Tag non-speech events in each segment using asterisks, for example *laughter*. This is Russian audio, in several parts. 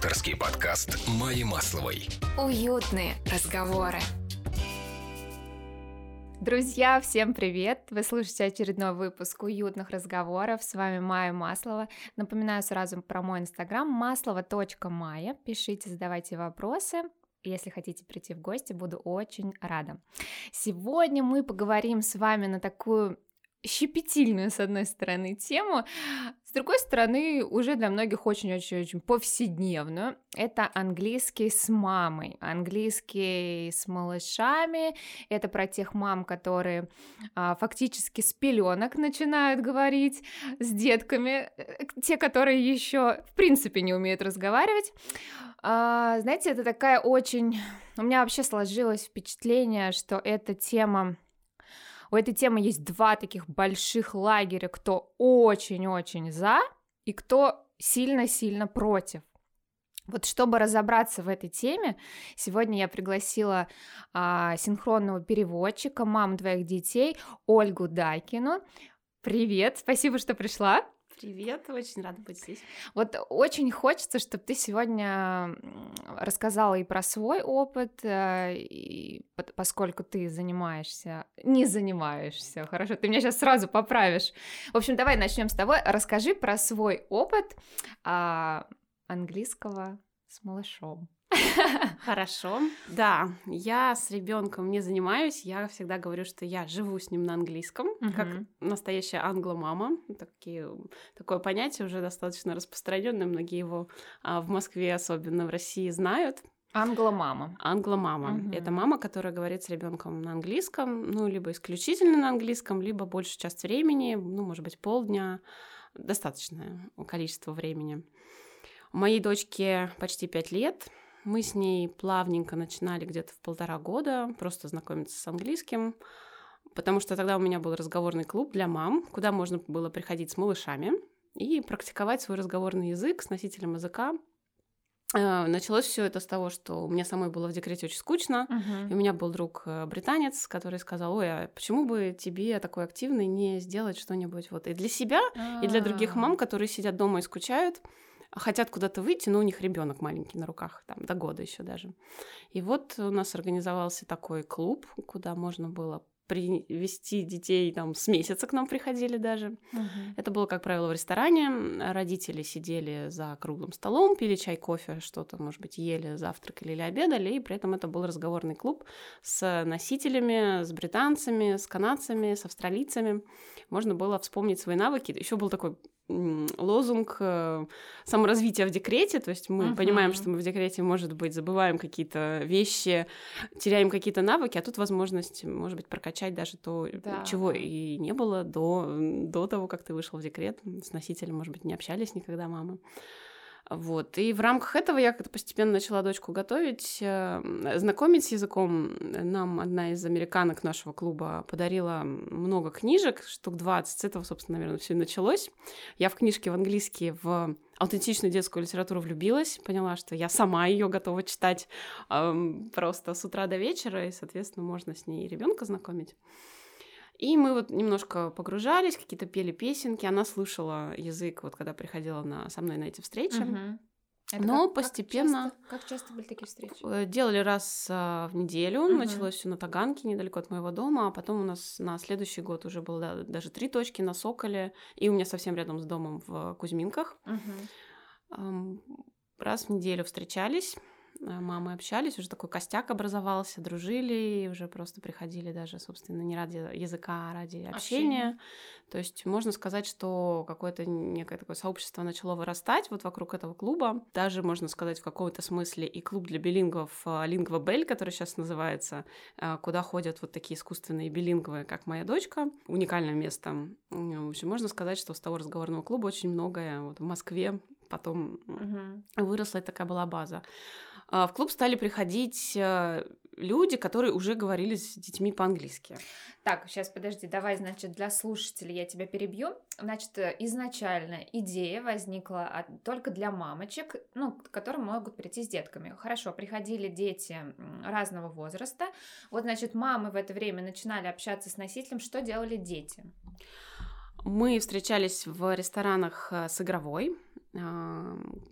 авторский подкаст Майи Масловой. Уютные разговоры. Друзья, всем привет! Вы слушаете очередной выпуск уютных разговоров. С вами Майя Маслова. Напоминаю сразу про мой инстаграм маслова.майя. Пишите, задавайте вопросы. Если хотите прийти в гости, буду очень рада. Сегодня мы поговорим с вами на такую щепетильную, с одной стороны, тему, с другой стороны, уже для многих очень-очень-очень повседневную. Это английский с мамой, английский с малышами. Это про тех мам, которые а, фактически с пеленок начинают говорить с детками, э, те, которые еще в принципе не умеют разговаривать. А, знаете, это такая очень... У меня вообще сложилось впечатление, что эта тема у этой темы есть два таких больших лагеря, кто очень-очень за и кто сильно-сильно против. Вот чтобы разобраться в этой теме, сегодня я пригласила а, синхронного переводчика, мам двоих детей, Ольгу Дайкину. Привет, спасибо, что пришла. Привет, очень рада быть здесь. Вот очень хочется, чтобы ты сегодня рассказала и про свой опыт, э, и поскольку ты занимаешься, не занимаешься, хорошо, ты меня сейчас сразу поправишь. В общем, давай начнем с того. Расскажи про свой опыт а, английского с малышом. *laughs* Хорошо. Да, я с ребенком не занимаюсь. Я всегда говорю, что я живу с ним на английском, uh-huh. как настоящая англомама. Такие, такое понятие уже достаточно распространенное. Многие его а, в Москве, особенно в России, знают. Англомама. Англомама. Угу. Это мама, которая говорит с ребенком на английском, ну, либо исключительно на английском, либо большую часть времени, ну, может быть, полдня, достаточное количество времени. Моей дочке почти пять лет, мы с ней плавненько начинали где-то в полтора года просто знакомиться с английским, потому что тогда у меня был разговорный клуб для мам, куда можно было приходить с малышами и практиковать свой разговорный язык с носителем языка. Э, началось все это с того, что мне самой было в декрете очень скучно, uh-huh. и у меня был друг э, британец, который сказал, ой, а почему бы тебе такой активный не сделать что-нибудь вот и для себя, uh-huh. и для других мам, которые сидят дома и скучают, хотят куда-то выйти, но у них ребенок маленький на руках, там, до года еще даже. И вот у нас организовался такой клуб, куда можно было привести детей там с месяца к нам приходили даже. Угу. Это было, как правило, в ресторане. Родители сидели за круглым столом, пили чай, кофе, что-то, может быть, ели, завтракали или обедали, и при этом это был разговорный клуб с носителями, с британцами, с канадцами, с австралийцами. Можно было вспомнить свои навыки. Еще был такой лозунг э, саморазвития в декрете, то есть мы uh-huh. понимаем, что мы в декрете, может быть, забываем какие-то вещи, теряем какие-то навыки, а тут возможность, может быть, прокачать даже то, да. чего и не было до, до того, как ты вышел в декрет. С носителем, может быть, не общались никогда мамы. Вот. И в рамках этого я как-то постепенно начала дочку готовить, э, знакомить с языком. Нам одна из американок нашего клуба подарила много книжек, штук 20. С этого, собственно, наверное, все и началось. Я в книжке в английский в аутентичную детскую литературу влюбилась, поняла, что я сама ее готова читать эм, просто с утра до вечера, и, соответственно, можно с ней ребенка знакомить. И мы вот немножко погружались, какие-то пели песенки. Она слышала язык, вот когда приходила на, со мной на эти встречи. Угу. Это Но как, постепенно... Как часто, как часто были такие встречи? Э, делали раз а, в неделю. Угу. Началось все на Таганке, недалеко от моего дома. А потом у нас на следующий год уже было да, даже три точки на Соколе. И у меня совсем рядом с домом в Кузьминках. Угу. Раз в неделю встречались. Э, мамы общались, уже такой костяк образовался, дружили, и уже просто приходили даже, собственно, не ради языка, а ради общения. общения. То есть можно сказать, что какое-то некое такое сообщество начало вырастать вот вокруг этого клуба. Даже, можно сказать, в каком-то смысле и клуб для билингвов Лингва э, Бель, который сейчас называется, э, куда ходят вот такие искусственные билингвы, как моя дочка. Уникальное место. В общем, можно сказать, что с того разговорного клуба очень многое вот в Москве потом угу. выросла, и такая была база. А, в клуб стали приходить э, люди, которые уже говорили с детьми по-английски. Так, сейчас подожди, давай, значит, для слушателей я тебя перебью. Значит, э, изначально идея возникла от, только для мамочек, ну, которые могут прийти с детками. Хорошо, приходили дети разного возраста. Вот, значит, мамы в это время начинали общаться с носителем. Что делали дети? Мы встречались в ресторанах э, с игровой, А,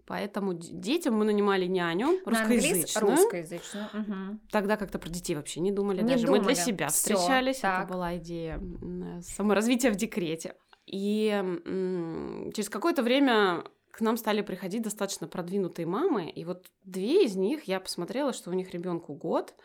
Поэтому детям мы нанимали няню На русскоязычную. Русскоязычную. мгм. Тогда как-то про детей вообще не думали. Не даже мы думали. для себя Всё, встречались. так. Это была идея м, саморазвития в декрете. И через какое-то время к нам стали приходить достаточно продвинутые мамы, и вот две из них я посмотрела, что у них ребенку год, э,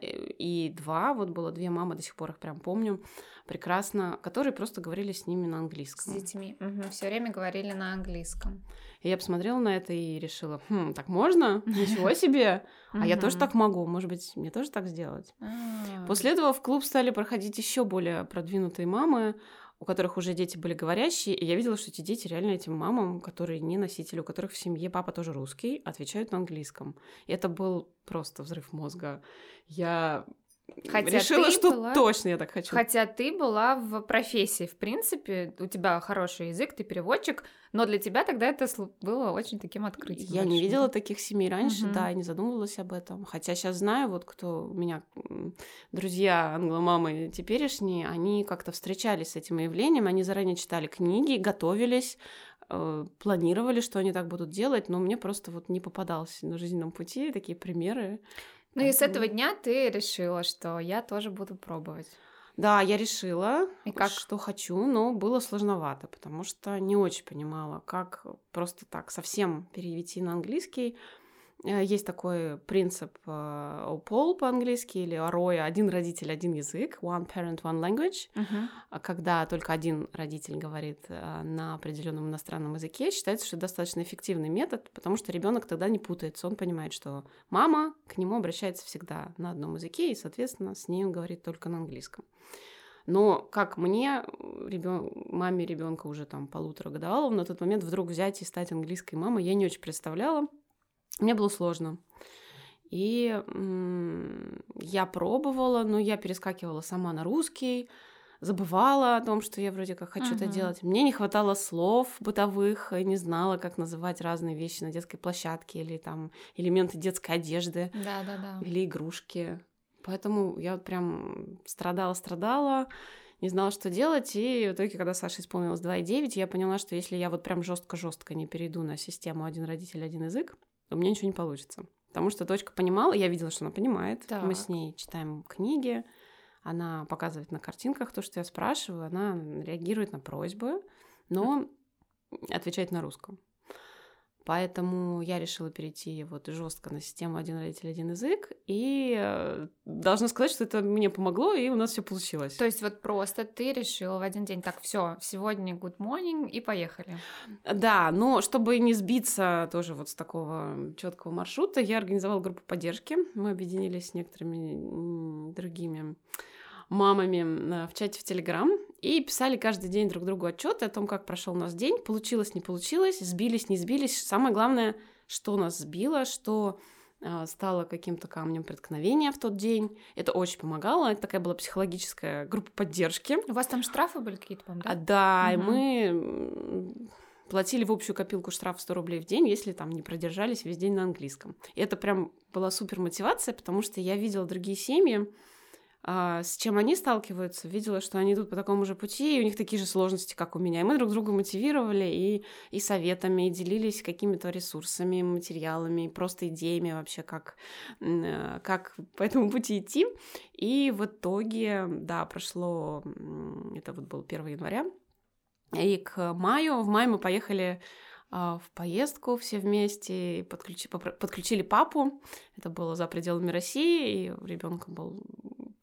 и два, вот было две мамы, до сих пор их прям помню, прекрасно, которые просто говорили с ними на С английском. детьми. Все время говорили на английском. И я посмотрела на это и решила, хм, так можно? Ничего себе! А я тоже так могу, может быть, мне тоже так сделать? А. После этого в клуб стали проходить еще более продвинутые мамы, у которых уже дети были говорящие, и я видела, что эти дети реально этим мамам, которые не носители, у которых в семье папа тоже русский, отвечают на английском. И это был просто взрыв мозга. Я Хотя решила, ты что была- точно я так хочу. Хотя ты была в профессии, в принципе, у тебя хороший язык, ты переводчик, но для тебя тогда это было очень таким открытием. Я не видела таких семей раньше, Мгм. да, не задумывалась об этом. Хотя сейчас знаю, вот кто у меня друзья англомамы теперешние, они как-то встречались с этим явлением, они заранее читали книги, готовились, э, планировали, что они так будут делать, но мне просто вот не попадалось на жизненном пути такие примеры. Ну и с этого дня ты решила, что я тоже буду пробовать. Да, я решила, И как? что хочу, но было сложновато, потому что не очень понимала, как просто так совсем перевести на английский. Э, Есть такой принцип э, OPOL по-английски или ROI «один родитель, один язык» One Parent, One Language, а когда только один родитель говорит э, на определенном иностранном языке, считается, что это достаточно эффективный метод, потому что ребенок тогда не путается, он понимает, что мама к нему обращается всегда на одном языке, и, соответственно, с ней он говорит только на английском. Но как мне, ребен... маме ребенка уже там полутора годовалого, на тот момент вдруг взять и стать английской мамой, я не очень представляла. Мне было сложно. И я пробовала, но я перескакивала сама на русский, забывала о том, что я вроде как хочу это Мгм. делать. Мне не хватало слов бытовых, не знала, как называть разные вещи на детской площадке или там элементы детской одежды Да, да, да. или игрушки. Поэтому я вот прям страдала-страдала, не знала, что делать. И в итоге, когда Саше исполнилось 2,9, я поняла, что если я вот прям жестко-жестко не перейду на систему один родитель, один язык, у меня ничего не получится. Потому что дочка понимала, я видела, что она понимает. Мы с Так. ней читаем книги, она показывает на картинках то, что я спрашиваю, она реагирует на просьбы, но отвечает на русском. Поэтому я решила перейти вот жестко на систему один родитель, один язык. И э, должна сказать, что это мне помогло, и у нас все получилось. То есть вот просто ты решила в один день, так, все, сегодня good morning и поехали. Да, но чтобы не сбиться тоже вот с такого четкого маршрута, я организовала группу поддержки. Мы объединились с некоторыми другими мамами э, в чате в Телеграм и писали каждый день друг другу отчеты о том, как прошел у нас день, получилось, не получилось, сбились, не сбились. Самое главное, что нас сбило, что э, стало каким-то камнем преткновения в тот день. Это очень помогало. Это такая была психологическая группа поддержки. У вас там штрафы были какие-то, по-моему, А, да? да, и мы платили в общую копилку штраф 100 рублей в день, если там не продержались весь день на английском. И это прям была супер мотивация, потому что я видела другие семьи, а, с чем они сталкиваются, видела, что они идут по такому же пути, и у них такие же сложности, как у меня. И мы друг друга мотивировали и, и советами, и делились какими-то ресурсами, материалами, просто идеями вообще, как, э, как по этому пути идти. И в итоге, да, прошло, это вот было 1 января, и к маю, в мае мы поехали а, в поездку все вместе, подключи- подключили папу. Это было за пределами России, и ребенка был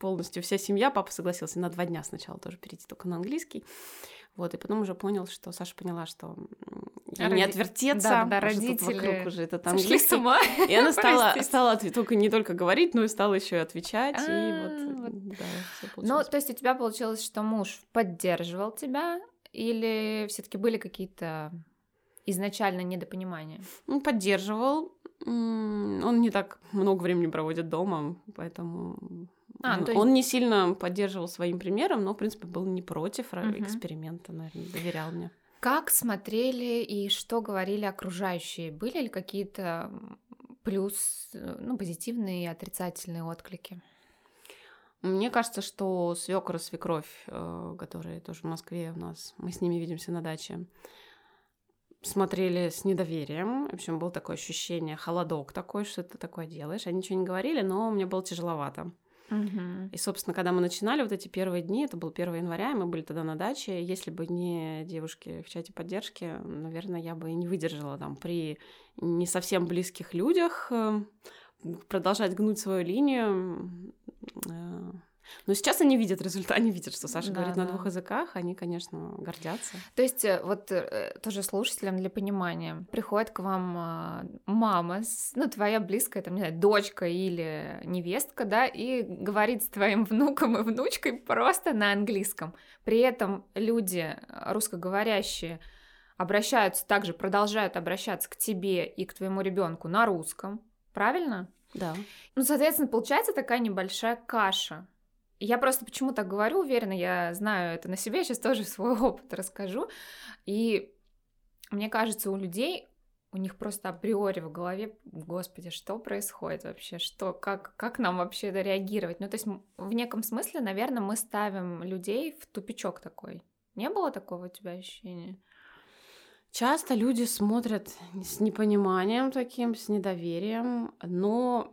полностью вся семья. Папа согласился на два дня сначала тоже перейти только на английский. Вот, и потом уже понял, что Саша поняла, что ей не Роди- отвертеться, да, да, родители вокруг уже этот Сошли с ума. *laughs* И она *laughs* стала, стала только не только говорить, но и стала еще и отвечать. А, и вот, вот. да, Ну, то есть у тебя получилось, что муж поддерживал тебя, или все-таки были какие-то изначально недопонимания? Он поддерживал. Он не так много времени проводит дома, поэтому А, ну, есть- он не сильно поддерживал своим примером, но, в принципе, был не против Мгм. эксперимента, наверное, доверял мне. Как смотрели и что говорили окружающие? Были ли какие-то плюс, ну, позитивные и отрицательные отклики? Мне кажется, что свекор и свекровь, э, которые тоже в Москве у нас, мы с ними видимся на даче, смотрели с недоверием. В общем, было такое ощущение, холодок такой, что ты такое делаешь. Они ничего не говорили, но мне было тяжеловато. И, собственно, когда мы начинали вот эти первые дни, это был 1 января, и мы были тогда на даче, если бы не девушки в чате поддержки, наверное, я бы и не выдержала там при не совсем близких людях э, продолжать гнуть свою линию. Но сейчас они видят результат, они видят, что Саша Да, говорит на да. двух языках, они, конечно, гордятся. То есть э, вот э, тоже слушателям для понимания, приходит к вам а, мама, ну твоя близкая, там, не знаю, дочка или невестка, да, и говорит с твоим внуком и внучкой просто на английском. При этом люди русскоговорящие обращаются также, продолжают обращаться к тебе и к твоему ребенку на русском, правильно? Да. Ну, соответственно, получается такая небольшая каша. Я просто почему так говорю, уверена, я знаю это на себе, я сейчас тоже *laughs* свой опыт расскажу. И мне кажется, у людей, у них просто априори в голове, господи, что происходит вообще, что, как, как нам вообще это реагировать? Ну, то есть в неком смысле, наверное, мы ставим людей в тупичок такой. Не было такого у тебя ощущения? Часто люди смотрят с непониманием таким, с недоверием, но,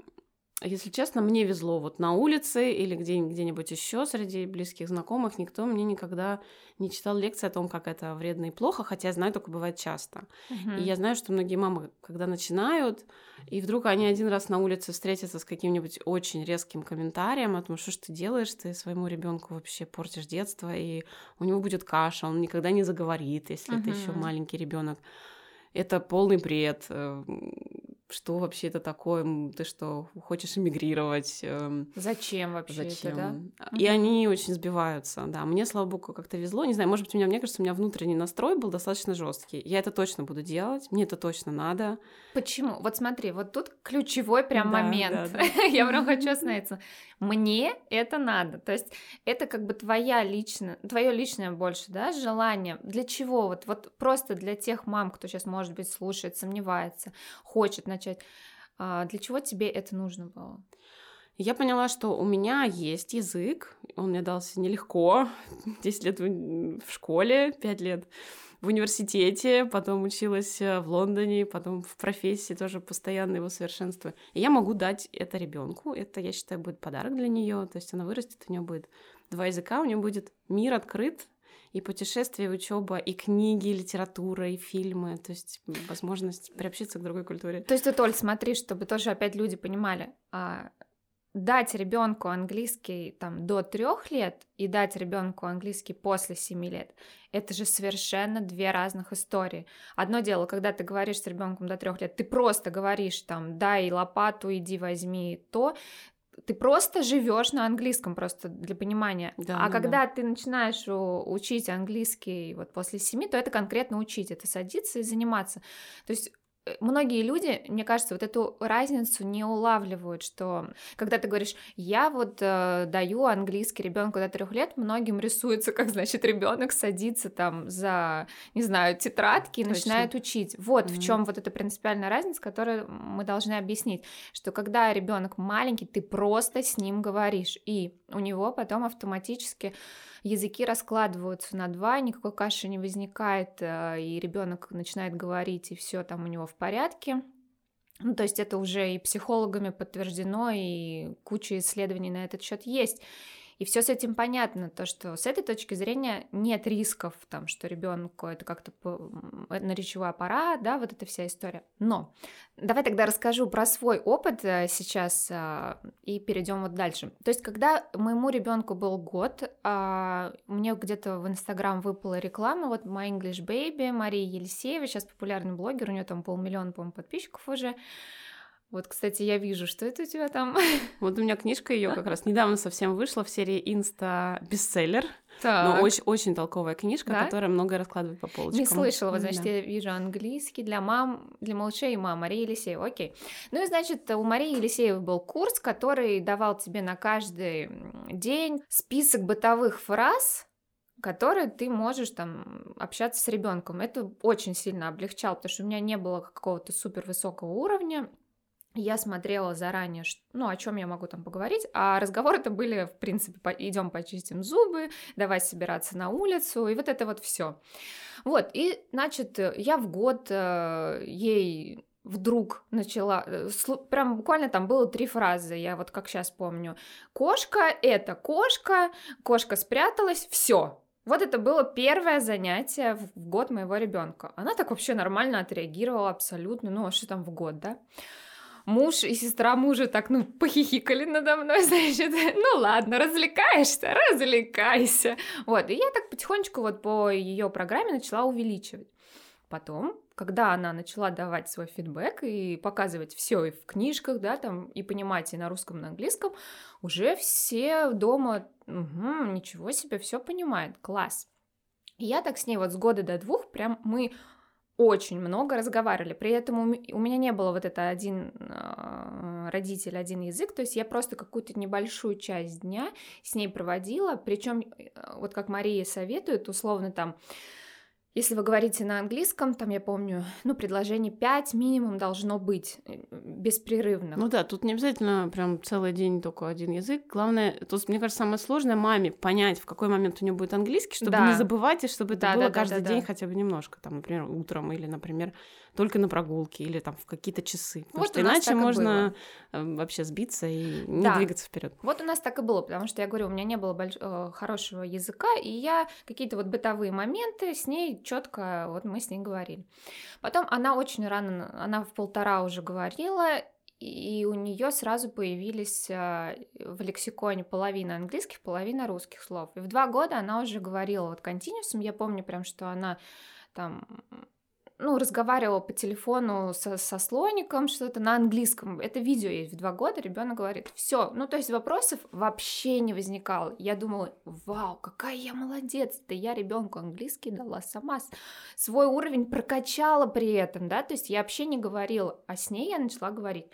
если честно, мне везло вот на улице или где- где-нибудь еще среди близких знакомых, никто мне никогда не читал лекции о том, как это вредно и плохо, хотя я знаю, такое бывает часто. И я знаю, что многие мамы, когда начинают, и вдруг они один раз на улице встретятся с каким-нибудь очень резким комментарием о том, что ж ты делаешь, ты своему ребенку вообще портишь детство, и у него будет каша, он никогда не заговорит, если это еще Мгм. маленький ребенок. Это полный бред. Что вообще это такое? Ты что, хочешь эмигрировать? Эм, Зачем вообще Зачем? это, да? И они очень сбиваются, да. Мне, слава богу, как-то везло. Не знаю, может быть, у меня, мне кажется, у меня внутренний настрой был достаточно жесткий. Я это точно буду делать, мне это точно надо. Почему? Вот смотри, вот тут ключевой прям Да, момент. да, *laughs* Я прям хочу *laughs* остановиться. Мне это надо. То есть это как бы твоя личная, твое личное больше, да, желание. Для чего? Вот, вот просто для тех мам, кто сейчас, может быть, слушает, сомневается, хочет начать. А, Для чего тебе это нужно было? Я поняла, что у меня есть язык, он мне дался нелегко. *laughs* 10 лет в в школе, 5 лет в университете, потом училась э, в Лондоне, потом в профессии тоже постоянно его совершенствую. И я могу дать это ребенку. Это, я считаю, будет подарок для нее. То есть она вырастет, у нее будет два языка, у нее будет мир открыт, и путешествия, и учеба, и книги, и литература, и фильмы, то есть возможность приобщиться к другой культуре. То есть ты, Толь, смотри, чтобы тоже опять люди понимали, а, дать ребенку английский там до трех лет и дать ребенку английский после семи лет, это же совершенно две разных истории. Одно дело, когда ты говоришь с ребенком до трех лет, ты просто говоришь там, дай лопату, иди возьми то, ты просто живешь на английском, просто для понимания. Да, а да, когда ты начинаешь учить английский вот после семи, то это конкретно учить, это садиться и заниматься. То есть многие люди, мне кажется, вот эту разницу не улавливают, что когда ты говоришь, я вот э, даю английский ребенку до трех лет, многим рисуется, как значит ребенок садится там за, не знаю, тетрадки и Точно. начинает учить. Вот в Мгм. чем вот эта принципиальная разница, которую мы должны объяснить, что когда ребенок маленький, ты просто с ним говоришь, и у него потом автоматически языки раскладываются на два, никакой каши не возникает, э, и ребенок начинает говорить, и все там у него в порядке. Ну, то есть это уже и психологами подтверждено, и куча исследований на этот счет есть. И все с этим понятно, то, что с этой точки зрения нет рисков, там, что ребенку это как-то на речевой аппарат, да, вот эта вся история. Но давай тогда расскажу про свой опыт э, сейчас а, и перейдем вот дальше. То есть, когда моему ребенку был год, а, мне где-то в Инстаграм выпала реклама, вот My English Baby, Мария Елисеева, сейчас популярный блогер, у нее там полмиллиона, по-моему, подписчиков уже. Вот, кстати, я вижу, что это у тебя там. *laughs* Вот у меня книжка ее как раз недавно совсем вышла в серии Инста бестселлер. Так. Но очень, очень толковая книжка, Да? которая многое раскладывает по полочкам. Не слышала, вот, значит, Да. я вижу английский для мам, для малышей и мам, Мария Елисеева, окей. Ну и, значит, у Марии Елисеевой был курс, который давал тебе на каждый день список бытовых фраз, которые ты можешь там общаться с ребенком. Это очень сильно облегчало, потому что у меня не было какого-то супер высокого уровня, я смотрела заранее, ну, о чем я могу там поговорить, а разговоры это были, в принципе, идем почистим зубы, давай собираться на улицу, и вот это вот все. Вот, и, значит, я в год э, ей вдруг начала, э, прям буквально там было три фразы, я вот как сейчас помню. Кошка — это кошка, кошка спряталась, все. Вот это было первое занятие в год моего ребенка. Она так вообще нормально отреагировала абсолютно, ну а что там в год, да? Муж и сестра мужа так, ну, похихикали надо мной, *laughs* значит, ну ладно, развлекаешься, развлекайся. Вот, и я так потихонечку вот по ее программе начала увеличивать. Потом, когда она начала давать свой фидбэк и показывать все и в книжках, да, там, и понимать и на русском, и на английском, уже все дома, угу, ничего себе, все понимает, класс. И я так с ней вот с года до двух прям мы очень много разговаривали. При этом у меня не было вот это один а, родитель, один язык, то есть я просто какую-то небольшую часть дня с ней проводила, причем э, вот как Мария советует, условно там если вы говорите на английском, там, я помню, ну, предложение 5 минимум должно быть э, беспрерывно. Ну да, тут не обязательно прям целый день только один язык. Главное, тут, мне кажется, самое сложное маме понять, в какой момент у нее будет английский, чтобы да. не забывать, и чтобы это да, было да, каждый да, день да. хотя бы немножко, там, например, утром или, например, только на прогулке или там в какие-то часы. Потому вот что иначе можно было. вообще сбиться и не да. двигаться вперед. Вот у нас так и было, потому что я говорю, у меня не было больш... Э, хорошего языка, и я какие-то вот бытовые моменты с ней четко, вот мы с ней говорили. Потом она очень рано, она в полтора уже говорила, и у нее сразу появились э, в лексиконе половина английских, половина русских слов. И в два года она уже говорила вот континуусом. Я помню прям, что она там ну, разговаривала по телефону со, со слоником, что-то на английском. Это видео есть в два года, ребенок говорит, все. Ну, то есть вопросов вообще не возникало. Я думала, вау, какая я молодец, да я ребенку английский дала сама, свой уровень прокачала при этом, да, то есть я вообще не говорила, а с ней я начала говорить.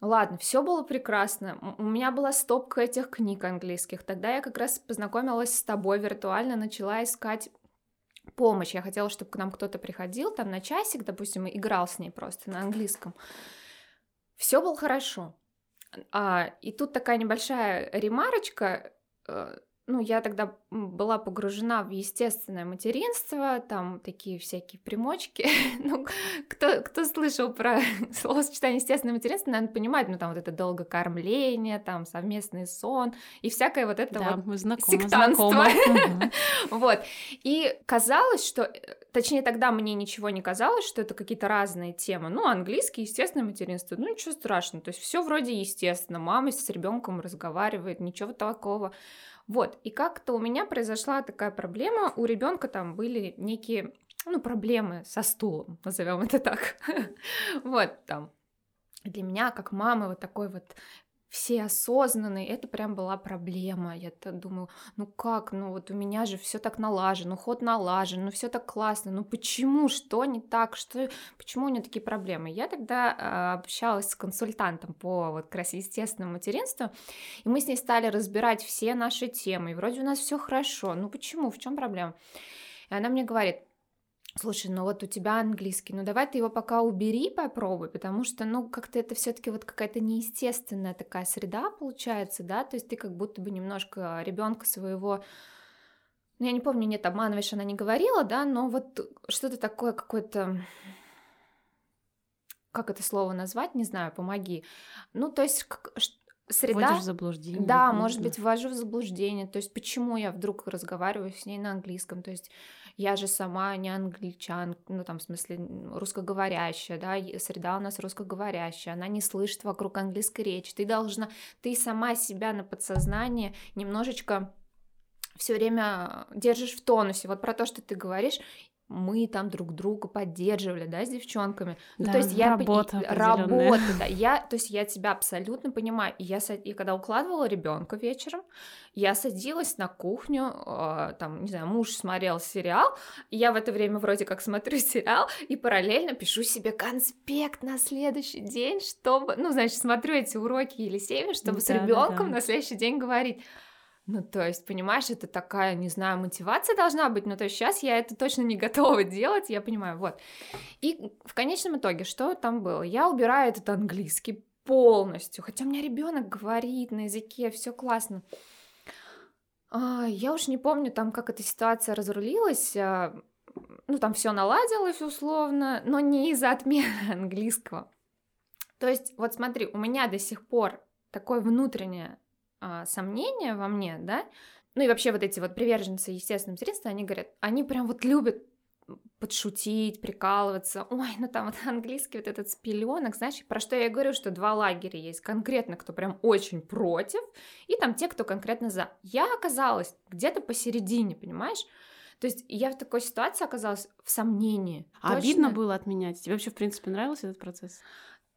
Ладно, все было прекрасно. У меня была стопка этих книг английских. Тогда я как раз познакомилась с тобой виртуально, начала искать помощь. Я хотела, чтобы к нам кто-то приходил там на часик, допустим, и играл с ней просто на английском. Все было хорошо. А, и тут такая небольшая ремарочка. Э, ну, я тогда была погружена в естественное материнство, там такие всякие примочки. *laughs* ну, кто, кто слышал про *laughs* словосочетание естественное материнство, наверное, понимает, ну, там вот это долгокормление, там совместный сон и всякое вот это да, вот мы знакомы, сектантство. *laughs* вот. И казалось, что, точнее, тогда мне ничего не казалось, что это какие-то разные темы. Ну, английский, естественное материнство, ну, ничего страшного. То есть все вроде естественно. Мама с ребенком разговаривает, ничего такого вот, и как-то у меня произошла такая проблема, у ребенка там были некие, ну, проблемы со стулом, назовем это так. *laughs* Вот, там, для меня, как мамы, вот такой вот все осознанные, это прям была проблема. Я думаю, ну как, ну вот у меня же все так налажено, ход налажен, ну все так классно, ну почему, что не так, что, почему у нее такие проблемы? Я тогда э, общалась с консультантом по вот как естественному материнству, и мы с ней стали разбирать все наши темы, и вроде у нас все хорошо, ну почему, в чем проблема? И она мне говорит, Слушай, ну вот у тебя английский, ну давай ты его пока убери, попробуй, потому что, ну, как-то это все-таки вот какая-то неестественная такая среда получается, да, то есть ты как будто бы немножко ребенка своего, ну, я не помню, нет, обманываешь, она не говорила, да, но вот что-то такое какое-то, как это слово назвать, не знаю, помоги. Ну, то есть как, среда... Вводишь в заблуждение. Да, может быть, ввожу в заблуждение. То есть почему я вдруг разговариваю с ней на английском? То есть я же сама не англичан, ну там в смысле русскоговорящая, да, среда у нас русскоговорящая, она не слышит вокруг английской речи. Ты должна, ты сама себя на подсознание немножечко все время держишь в тонусе. Вот про то, что ты говоришь, мы там друг друга поддерживали, да, с девчонками. Ну, да, то есть я работа, работа, да, *laughs* я, то есть я тебя абсолютно понимаю. И я, и когда укладывала ребенка вечером, я садилась на кухню, э, там, не знаю, муж смотрел сериал, и я в это время вроде как смотрю *laughs* сериал и параллельно пишу себе конспект на следующий день, чтобы, ну, значит, смотрю эти уроки Елисеева, чтобы да, с ребенком да, да. на следующий день говорить. Ну, то есть, понимаешь, это такая, не знаю, мотивация должна быть, но то есть сейчас я это точно не *laughs* готова делать, я понимаю, вот. И в конечном итоге, что там было? Я убираю этот английский полностью, хотя у меня ребенок говорит на языке, все классно. А, я уж не помню там, как эта ситуация разрулилась, а, ну, там все наладилось условно, но не из-за отмены *laughs* английского. То есть, вот смотри, у меня до сих пор такое внутреннее а, сомнения во мне, да, ну и вообще вот эти вот приверженцы естественным средствам, они говорят, они прям вот любят подшутить, прикалываться. Ой, ну там вот *laughs* английский вот этот с пеленок, знаешь, про что я говорю, что два лагеря есть. Конкретно, кто прям очень против, и там те, кто конкретно за. Я оказалась где-то посередине, понимаешь? То есть я в такой ситуации оказалась в сомнении. А Точно? обидно было отменять? Тебе вообще, в принципе, нравился этот процесс?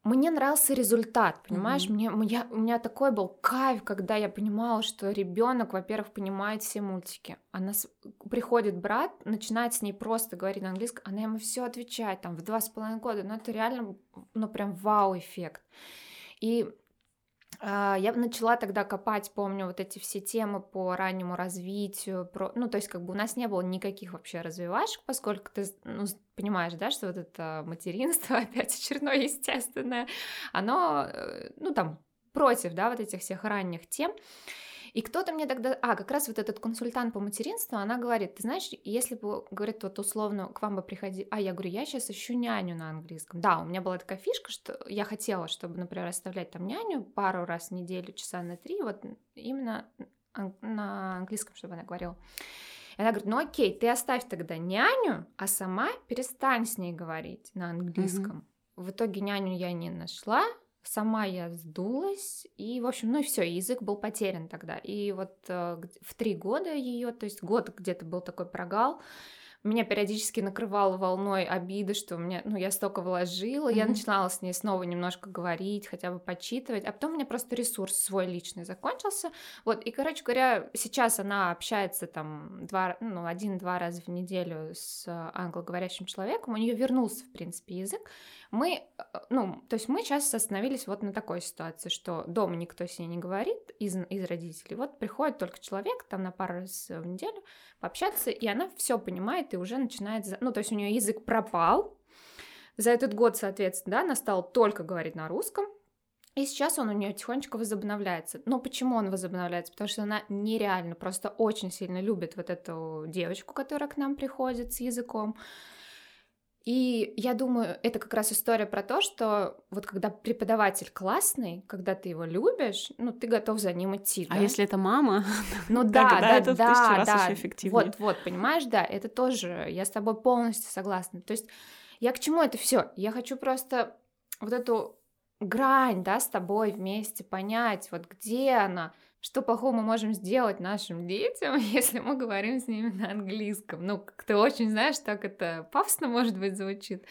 Мне нравился результат, понимаешь? Mm-hmm. Мне, я, у меня такой был кайф, когда я понимала, что ребенок, во-первых, понимает все мультики. Она с... приходит брат, начинает с ней просто говорить на английском, она ему все отвечает там в два с половиной года, но это реально, ну прям вау-эффект. И а, я начала тогда копать, помню, вот эти все темы по раннему развитию, про, ну, то есть как бы у нас не было никаких вообще развивашек, поскольку ты, ну, понимаешь, да, что вот это материнство, *laughs* опять очередное естественное, оно, э, ну, там, против, да, вот этих всех ранних тем, и кто-то мне тогда, а, как раз вот этот консультант по материнству, она говорит, ты знаешь, если бы, говорит, вот условно к вам бы приходи, а я говорю, я сейчас ищу няню на английском. Да, у меня была такая фишка, что я хотела, чтобы, например, оставлять там няню пару раз в неделю, часа на три, вот именно на английском, чтобы она говорила. И она говорит, ну окей, ты оставь тогда няню, а сама перестань с ней говорить на английском. Mm-hmm. В итоге няню я не нашла, сама я сдулась, и, в общем, ну и все, язык был потерян тогда. И вот э, в три года ее, то есть год где-то был такой прогал, меня периодически накрывало волной обиды, что у меня, ну, я столько вложила, mm-hmm. я начинала с ней снова немножко говорить, хотя бы почитывать, а потом у меня просто ресурс свой личный закончился, вот, и, короче говоря, сейчас она общается там два, ну, один-два раза в неделю с англоговорящим человеком, у нее вернулся, в принципе, язык, мы, э, ну, то есть мы сейчас остановились вот на такой ситуации, что дома никто с ней не говорит из, из родителей, вот приходит только человек там на пару раз в неделю пообщаться, и она все понимает и уже начинает, ну, то есть у нее язык пропал, за этот год, соответственно, да, она стала только говорить на русском, и сейчас он у нее тихонечко возобновляется. Но почему он возобновляется? Потому что она нереально, просто очень сильно любит вот эту девочку, которая к нам приходит с языком. И я думаю, это как раз история про то, что вот когда преподаватель классный, когда ты его любишь, ну, ты готов за ним идти. А да? если это мама? *laughs* Ну да, да, это да, в раз да. Еще эффективнее. Вот, вот, понимаешь, да, это тоже, я с тобой полностью согласна. То есть я к чему это все? Я хочу просто вот эту грань, да, с тобой вместе понять, вот где она, что плохого мы можем сделать нашим детям, *laughs* если мы говорим с ними на английском. Ну, как ты очень знаешь, так это пафосно, может быть, звучит.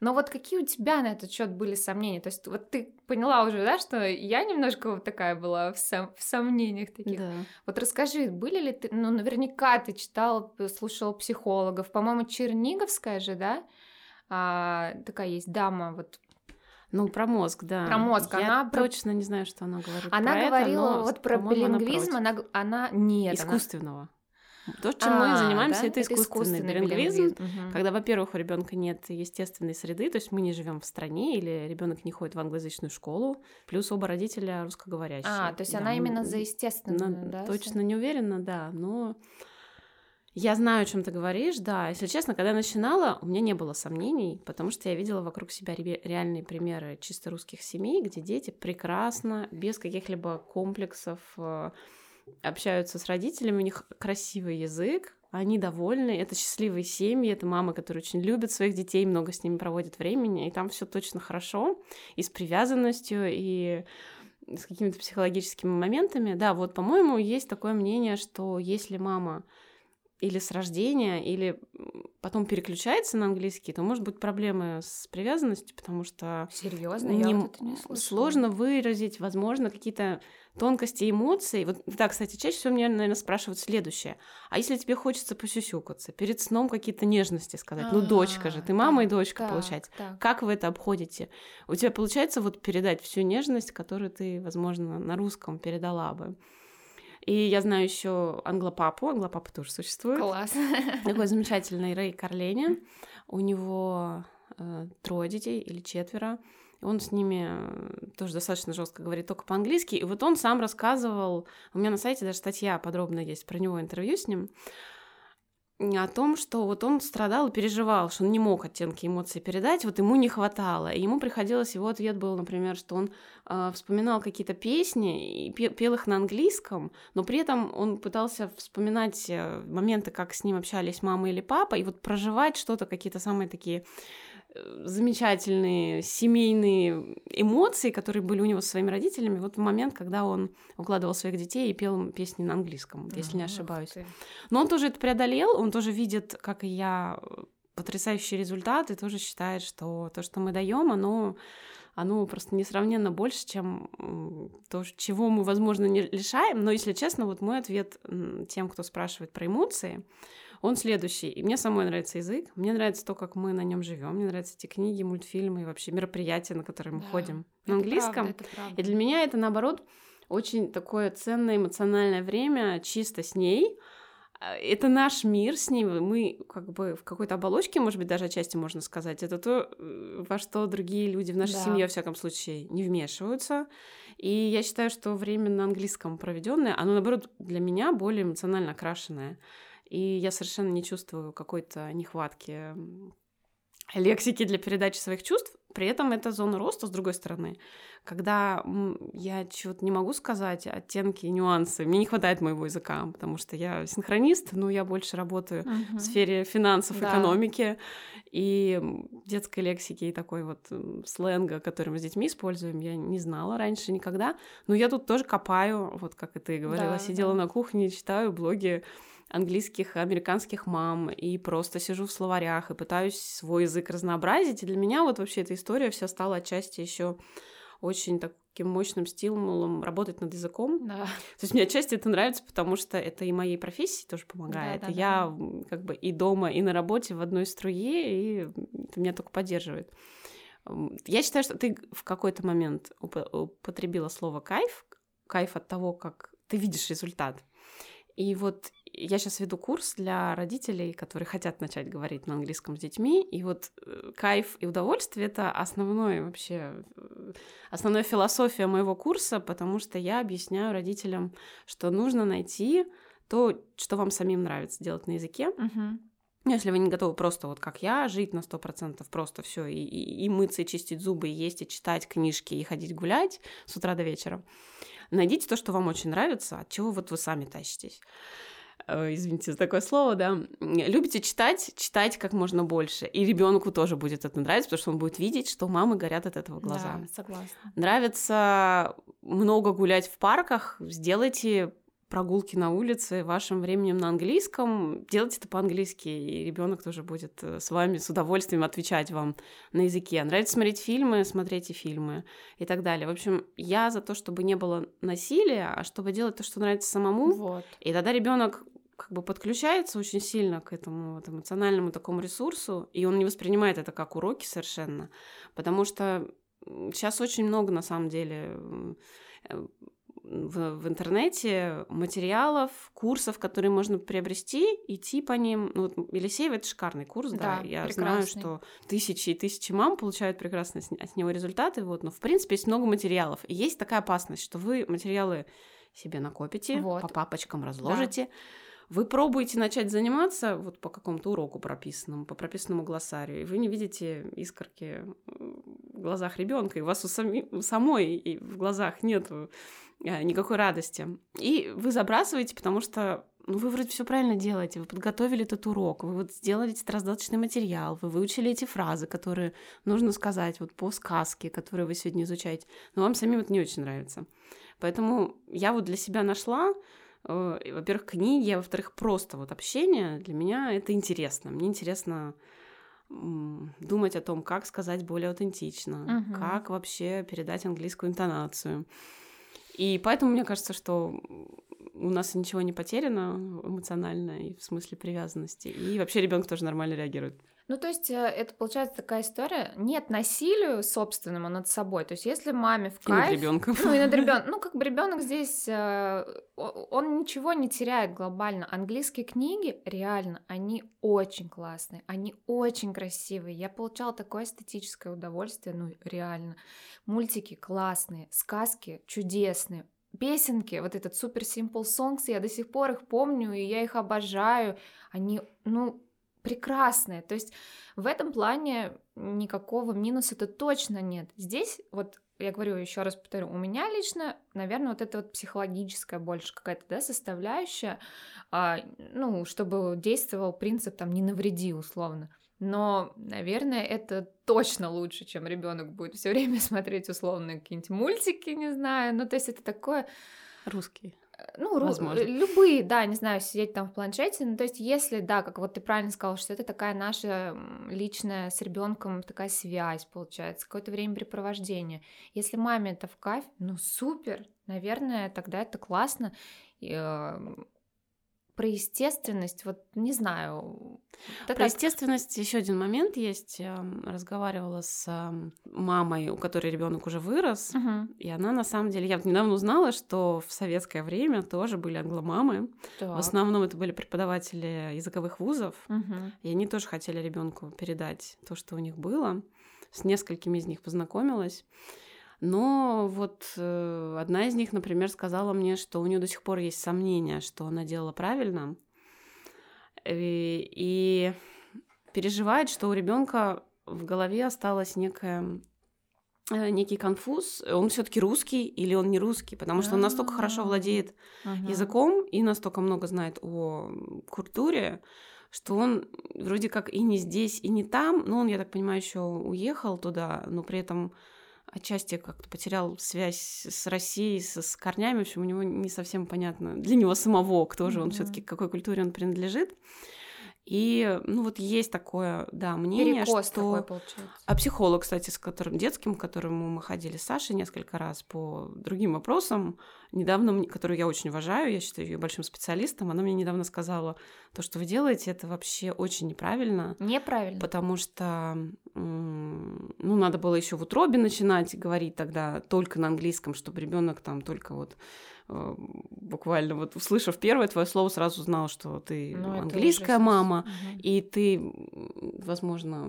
Но вот какие у тебя на этот счет были сомнения? То есть вот ты поняла уже, да, что я немножко вот такая была в, сом- в сомнениях таких. Да. Вот расскажи, были ли ты, ну, наверняка ты читал, слушал психологов, по-моему, Черниговская же, да? А, такая есть дама, вот ну, про мозг, да. Про мозг. Я она точно не знаю, что она говорит. Она про говорила это, вот про билингвизм, она, она нет. Искусственного. Она... То, чем а, мы занимаемся, да? это, это искусственный, искусственный билингвизм, угу. когда, во-первых, у ребенка нет естественной среды, то есть мы не живем в стране, или ребенок не ходит в англоязычную школу, плюс оба родителя русскоговорящие. А, то есть да, она именно за естественную, на, да? Точно не уверена, да, но я знаю, о чем ты говоришь, да. Если честно, когда я начинала, у меня не было сомнений, потому что я видела вокруг себя реальные примеры чисто русских семей, где дети прекрасно, без каких-либо комплексов э, общаются с родителями, у них красивый язык, они довольны, это счастливые семьи, это мамы, которые очень любят своих детей, много с ними проводят времени, и там все точно хорошо, и с привязанностью, и с какими-то психологическими моментами. Да, вот, по-моему, есть такое мнение, что если мама или с рождения, или потом переключается на английский, то может быть проблемы с привязанностью, потому что серьезно не, я вот это не сложно выразить, возможно, какие-то тонкости эмоций. Вот да, кстати, чаще всего меня, наверное, спрашивают следующее: а если тебе хочется посюсюкаться, перед сном какие-то нежности сказать, ну дочка же, ты мама и дочка получается, как вы это обходите? У тебя получается вот передать всю нежность, которую ты, возможно, на русском передала бы? И я знаю еще англопапу, англопапа тоже существует. Класс. *laughs* Такой *laughs* замечательный Рэй Карленин. У него э, трое детей или четверо. Он с ними э, тоже достаточно жестко говорит только по-английски. И вот он сам рассказывал, у меня на сайте даже статья подробная есть про него интервью с ним, о том, что вот он страдал и переживал, что он не мог оттенки эмоций передать, вот ему не хватало. И ему приходилось, его ответ был, например, что он э, вспоминал какие-то песни и пел их на английском, но при этом он пытался вспоминать э, моменты, как с ним общались мама или папа, и вот проживать что-то, какие-то самые такие замечательные семейные эмоции, которые были у него со своими родителями, вот в момент, когда он укладывал своих детей и пел песни на английском, если не ошибаюсь. Но он тоже это преодолел, он тоже видит, как и я, потрясающие результаты, тоже считает, что то, что мы даем, оно оно просто несравненно больше, чем то, чего мы, возможно, не лишаем. Но, если честно, вот мой ответ тем, кто спрашивает про эмоции, он следующий. И мне самой нравится язык, мне нравится то, как мы на нем живем, мне нравятся эти книги, мультфильмы и вообще мероприятия, на которые мы да, ходим на английском. Правда, правда. И для меня это, наоборот, очень такое ценное эмоциональное время чисто с ней. А, это наш мир с ней, мы как бы в какой-то оболочке, может быть, даже отчасти можно сказать. Это то, э, во что другие люди в нашей да. семье, во всяком случае, не вмешиваются. И я считаю, что время на английском проведенное, оно, наоборот, для меня более эмоционально окрашенное и я совершенно не чувствую какой-то нехватки лексики для передачи своих чувств. При этом это зона роста, с другой стороны. Когда я чего-то не могу сказать, оттенки, нюансы, мне не хватает моего языка, потому что я синхронист, но я больше работаю uh-huh. в сфере финансов, да. экономики и детской лексики и такой вот сленга, который мы с детьми используем, я не знала раньше никогда. Но я тут тоже копаю, вот как и ты говорила, да, сидела да. на кухне, читаю блоги английских, американских мам, и просто сижу в словарях и пытаюсь свой язык разнообразить. И для меня вот вообще эта история вся стала отчасти еще очень таким мощным стимулом работать над языком. Да. То есть мне отчасти это нравится, потому что это и моей профессии тоже помогает. Да, да, я да. как бы и дома, и на работе в одной струе, и это меня только поддерживает. Я считаю, что ты в какой-то момент употребила слово кайф, кайф от того, как ты видишь результат. И вот я сейчас веду курс для родителей, которые хотят начать говорить на английском с детьми, и вот э, кайф и удовольствие — это основное вообще, э, основная философия моего курса, потому что я объясняю родителям, что нужно найти то, что вам самим нравится делать на языке, uh-huh. Если вы не готовы просто вот как я жить на сто процентов, просто все и, и, и мыться, и чистить зубы, и есть, и читать книжки, и ходить гулять с утра до вечера, найдите то, что вам очень нравится, от чего вот вы сами тащитесь. Э, извините за такое слово, да, любите читать, читать как можно больше. И ребенку тоже будет это нравиться, потому что он будет видеть, что мамы горят от этого глаза. Да, согласна. Нравится много гулять в парках, сделайте прогулки на улице вашим временем на английском, делайте это по-английски, и ребенок тоже будет э, с вами с удовольствием отвечать вам на языке. Нравится смотреть фильмы, смотрите фильмы и так далее. В общем, я за то, чтобы не было насилия, а чтобы делать то, что нравится самому. Вот. И тогда ребенок как бы подключается очень сильно к этому вот, эмоциональному такому ресурсу, и он не воспринимает это как уроки совершенно, потому что сейчас очень много на самом деле э, в, в интернете материалов, курсов, которые можно приобрести, идти по ним. Ну, вот Елисеев это шикарный курс, да. да я прекрасный. знаю, что тысячи и тысячи мам получают прекрасные от него результаты. Вот, но в принципе есть много материалов. И есть такая опасность, что вы материалы себе накопите, вот. по папочкам разложите. Да вы пробуете начать заниматься вот по какому-то уроку прописанному, по прописанному глоссарию, и вы не видите искорки в глазах ребенка, и у вас у, сами, у самой и в глазах нет э, никакой радости. И вы забрасываете, потому что ну, вы вроде все правильно делаете, вы подготовили этот урок, вы вот сделали этот раздаточный материал, вы выучили эти фразы, которые нужно сказать вот по сказке, которую вы сегодня изучаете, но вам самим это не очень нравится. Поэтому я вот для себя нашла во-первых, книги, а во-вторых, просто вот общение для меня это интересно. Мне интересно думать о том, как сказать более аутентично, угу. как вообще передать английскую интонацию. И поэтому мне кажется, что у нас ничего не потеряно эмоционально и в смысле привязанности. И вообще ребенок тоже нормально реагирует. Ну, то есть э, это получается такая история. Нет насилию собственному над собой. То есть, если маме в И над кайф... ребенком. Ну, и над *laughs* ребенком. Ну, как бы ребенок здесь, э, он ничего не теряет глобально. Английские книги, реально, они очень классные, они очень красивые. Я получала такое эстетическое удовольствие, ну, реально. Мультики классные, сказки чудесные. Песенки, вот этот Super Simple Songs, я до сих пор их помню, и я их обожаю. Они, ну, прекрасные. То есть в этом плане никакого минуса-то точно нет. Здесь вот я говорю еще раз повторю, у меня лично, наверное, вот это вот психологическая больше какая-то, да, составляющая, а, ну, чтобы действовал принцип там не навреди условно. Но, наверное, это точно лучше, чем ребенок будет все время смотреть условные какие-нибудь мультики, не знаю. Ну, то есть это такое Русский. Ну, Возможно. любые, да, не знаю, сидеть там в планшете. Ну, то есть, если, да, как вот ты правильно сказал, что это такая наша личная с ребенком такая связь, получается, какое-то времяпрепровождение. Если маме это в кайф, ну супер, наверное, тогда это классно. И, э, про естественность, вот не знаю. это Про так. естественность еще один момент есть. Я разговаривала с мамой, у которой ребенок уже вырос. Мгм. И она на самом деле, я вот недавно узнала, что в советское время тоже были англомамы. В Так. основном это были преподаватели языковых вузов. Мгм. И они тоже хотели ребенку передать то, что у них было. С несколькими из них познакомилась. Но вот э, одна из них, например, сказала мне, что у нее до сих пор есть сомнения, что она делала правильно. И, и переживает, что у ребенка в голове осталась некая э, некий конфуз, он все-таки русский или он не русский, потому что он настолько хорошо А. владеет языком и настолько много знает о культуре, что он вроде как и не здесь, и не там, но он, я так понимаю, еще уехал туда, но при этом отчасти как-то потерял связь с Россией, с, с корнями, в общем, у него не совсем понятно для него самого, кто же он Мгм. все-таки, к какой культуре он принадлежит. И, ну, вот есть такое, да, мнение, Перекос что... такой получается. А психолог, кстати, с которым детским, к которому мы ходили с Сашей несколько раз по другим вопросам, недавно, которую я очень уважаю, я считаю ее большим специалистом, она мне недавно сказала, то, что вы делаете, это вообще очень неправильно, Неправильно. потому что, ну, надо было еще в утробе начинать говорить тогда только на английском, чтобы ребенок там только вот буквально вот услышав первое твое слово, сразу знал, что ты Ну, английская мама, Мгм. и ты, возможно,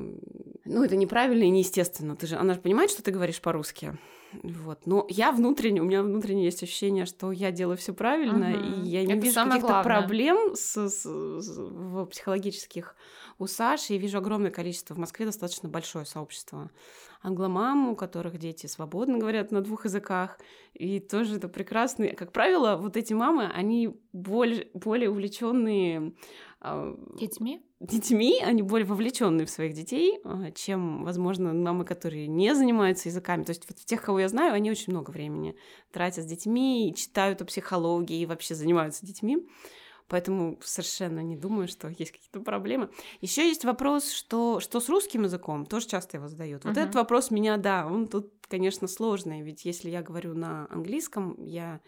ну, это неправильно и неестественно. Ты же, она же понимает, что ты говоришь по-русски. Вот. Но я внутренне, у меня внутренне есть ощущение, что я делаю все правильно, Мгм. и я не Это вижу каких-то проблем с, с- с- в психологических у Саши. И вижу огромное количество. В Москве достаточно большое сообщество англомам, у которых дети свободно говорят на двух языках. И тоже это прекрасно. Как правило, вот эти мамы, они более, более увлеченные Детьми? детьми, они более вовлеченные в своих детей, а, чем, возможно, мамы, которые не занимаются языками. То есть вот тех, кого я знаю, они очень много времени тратят с детьми, и читают о психологии и вообще занимаются детьми. Поэтому совершенно не думаю, что есть какие-то проблемы. Еще есть вопрос, что, что с русским языком, тоже часто его задают. Вот Мгм. этот вопрос меня, да, он тут, конечно, сложный, ведь если я говорю на английском, я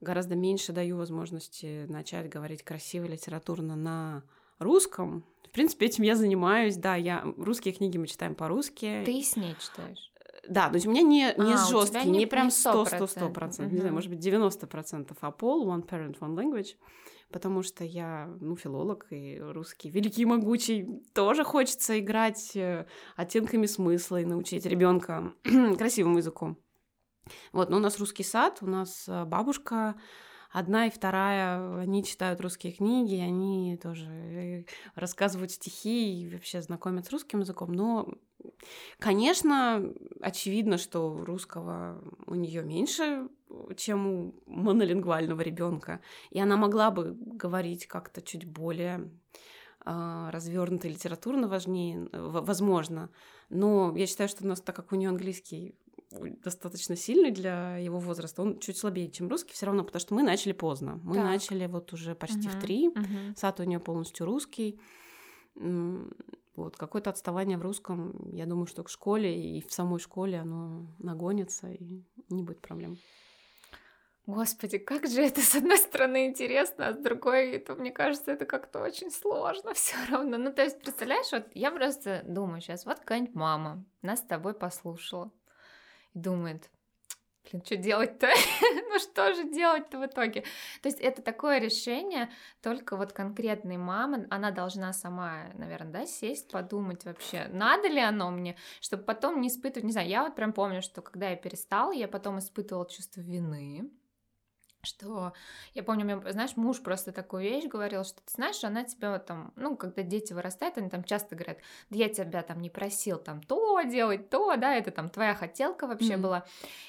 гораздо меньше даю возможности начать говорить красиво литературно на русском. В принципе, этим я занимаюсь, да, я русские книги мы читаем по-русски. Ты с ней читаешь? Да, то есть у меня не, не А, жесткий, не- не, прям не 100-100-100%, процентов, не знаю, может быть, 90%, а пол, one parent, one language, потому что я, ну, филолог и русский великий и могучий, тоже хочется играть э, оттенками смысла и научить ребенка *clears throat* красивому языку. Вот, но у нас русский сад, у нас э, бабушка одна и вторая, они читают русские книги, они тоже э, рассказывают стихи и вообще знакомят с русским языком. Но, конечно, очевидно, что русского у нее меньше, чем у монолингвального ребенка, и она могла бы говорить как-то чуть более и литературно важнее, возможно. Но я считаю, что у нас, так как у нее английский достаточно сильный для его возраста, он чуть слабее, чем русский, все равно, потому что мы начали поздно. Мы Так. начали вот уже почти в Мгм, три. мгм. Сад у нее полностью русский. Вот, какое-то отставание в русском, я думаю, что к школе и в самой школе оно нагонится, и не будет проблем. Господи, как же это с одной стороны интересно, а с другой, то мне кажется, это как-то очень сложно *laughs* все равно. Ну, то есть, представляешь, вот я просто думаю сейчас, вот какая-нибудь мама нас с тобой послушала и думает, блин, что делать-то? *laughs* ну что же делать-то в итоге? То есть это такое решение только вот конкретной мамы, она должна сама, наверное, да, сесть, подумать вообще, надо ли оно мне, чтобы потом не испытывать, не знаю, я вот прям помню, что когда я перестала, я потом испытывала чувство вины, что я помню, мне, знаешь, муж просто такую вещь говорил, что ты знаешь, она тебя вот там, ну, когда дети вырастают, они там часто говорят, да я тебя там не просил там то делать, то, да, это там твоя хотелка вообще mm-hmm. была.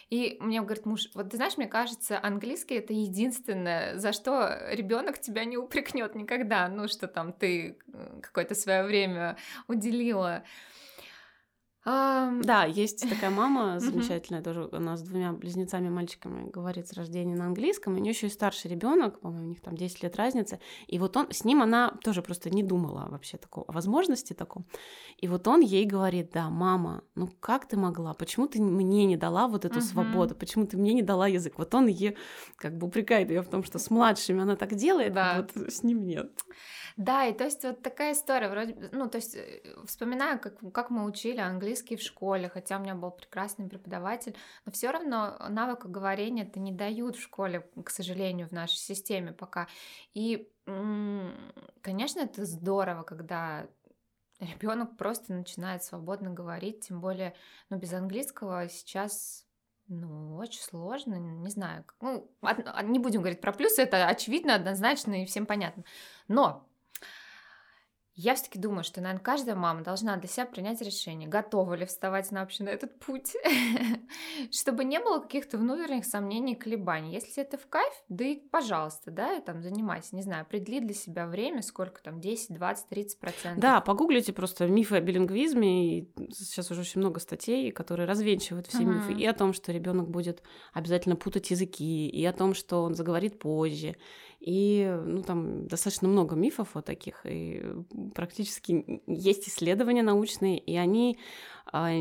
И мне говорит муж, вот ты знаешь, мне кажется, английский это единственное, за что ребенок тебя не упрекнет никогда, ну, что там ты э, какое-то свое время уделила. Um... Да, есть такая мама *laughs* замечательная, тоже она с двумя близнецами мальчиками говорит с рождения на английском. У нее еще и старший ребенок, по-моему, у них там 10 лет разницы. И вот он с ним она тоже просто не думала вообще такого, о возможности таком. И вот он ей говорит: Да, мама, ну как ты могла? Почему ты мне не дала вот эту uh-huh. свободу? Почему ты мне не дала язык? Вот он ей как бы упрекает ее в том, что с младшими она так делает, да. а вот с ним нет. Да, и то есть вот такая история, вроде, ну, то есть э, вспоминаю, как, как мы учили английский в школе, хотя у меня был прекрасный преподаватель, но все равно навыка говорения это не дают в школе, к сожалению, в нашей системе пока. И, конечно, это здорово, когда ребенок просто начинает свободно говорить, тем более, ну, без английского сейчас ну, очень сложно, не знаю. Ну, не будем говорить про плюсы, это очевидно, однозначно и всем понятно. Но я все-таки думаю, что, наверное, каждая мама должна для себя принять решение, готова ли вставать на вообще на этот путь, *laughs* чтобы не было каких-то внутренних сомнений, колебаний. Если это в кайф, да и пожалуйста, да, и там занимайся, не знаю, определи для себя время, сколько там, 10, 20, 30 процентов. Да, погуглите просто мифы о билингвизме, и сейчас уже очень много статей, которые развенчивают все uh-huh. мифы, и о том, что ребенок будет обязательно путать языки, и о том, что он заговорит позже, и, ну, там достаточно много мифов вот таких, и практически есть исследования научные, и они а,